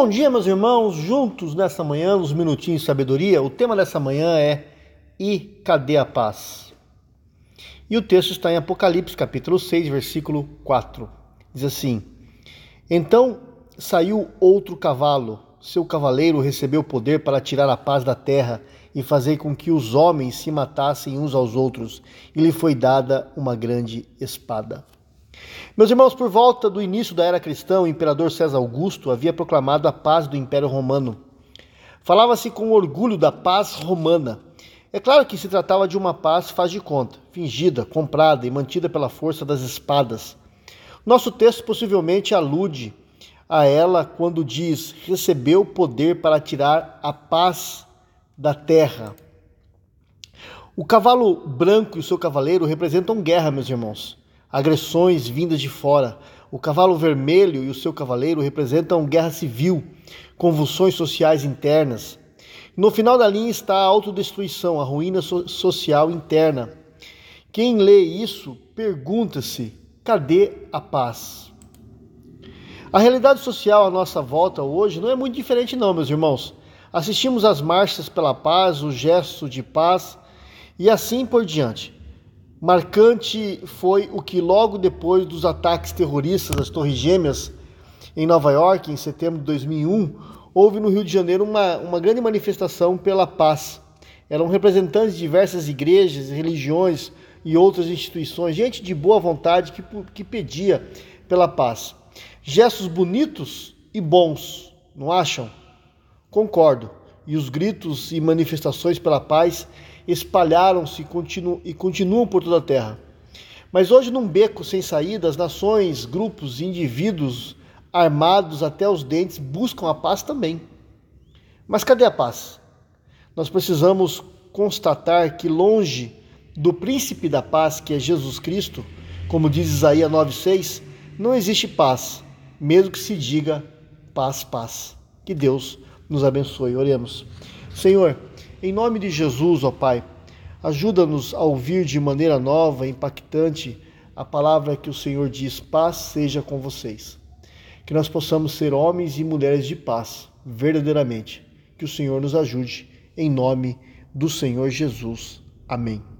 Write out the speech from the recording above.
Bom dia, meus irmãos, juntos nessa manhã, os minutinhos de sabedoria. O tema dessa manhã é E cadê a paz? E o texto está em Apocalipse, capítulo 6, versículo 4. Diz assim: Então saiu outro cavalo, seu cavaleiro recebeu poder para tirar a paz da terra e fazer com que os homens se matassem uns aos outros, e lhe foi dada uma grande espada. Meus irmãos, por volta do início da era cristã, o imperador César Augusto havia proclamado a paz do Império Romano. Falava-se com orgulho da paz romana. É claro que se tratava de uma paz faz de conta, fingida, comprada e mantida pela força das espadas. Nosso texto possivelmente alude a ela quando diz: recebeu poder para tirar a paz da terra. O cavalo branco e o seu cavaleiro representam guerra, meus irmãos agressões vindas de fora. O cavalo vermelho e o seu cavaleiro representam guerra civil, convulsões sociais internas. No final da linha está a autodestruição, a ruína so social interna. Quem lê isso pergunta-se: cadê a paz? A realidade social à nossa volta hoje não é muito diferente, não, meus irmãos. Assistimos às marchas pela paz, o gesto de paz e assim por diante. Marcante foi o que logo depois dos ataques terroristas das Torres Gêmeas em Nova York, em setembro de 2001, houve no Rio de Janeiro uma, uma grande manifestação pela paz. Eram representantes de diversas igrejas, religiões e outras instituições, gente de boa vontade que, que pedia pela paz. Gestos bonitos e bons, não acham? Concordo. E os gritos e manifestações pela paz espalharam-se e continuam por toda a terra. Mas hoje, num beco sem saída, as nações, grupos, indivíduos armados até os dentes buscam a paz também. Mas cadê a paz? Nós precisamos constatar que, longe do príncipe da paz, que é Jesus Cristo, como diz Isaías 9,6, não existe paz, mesmo que se diga paz, paz. Que Deus nos abençoe. Oremos. Senhor, em nome de Jesus, ó Pai, ajuda-nos a ouvir de maneira nova, impactante, a palavra que o Senhor diz: paz seja com vocês. Que nós possamos ser homens e mulheres de paz, verdadeiramente. Que o Senhor nos ajude, em nome do Senhor Jesus. Amém.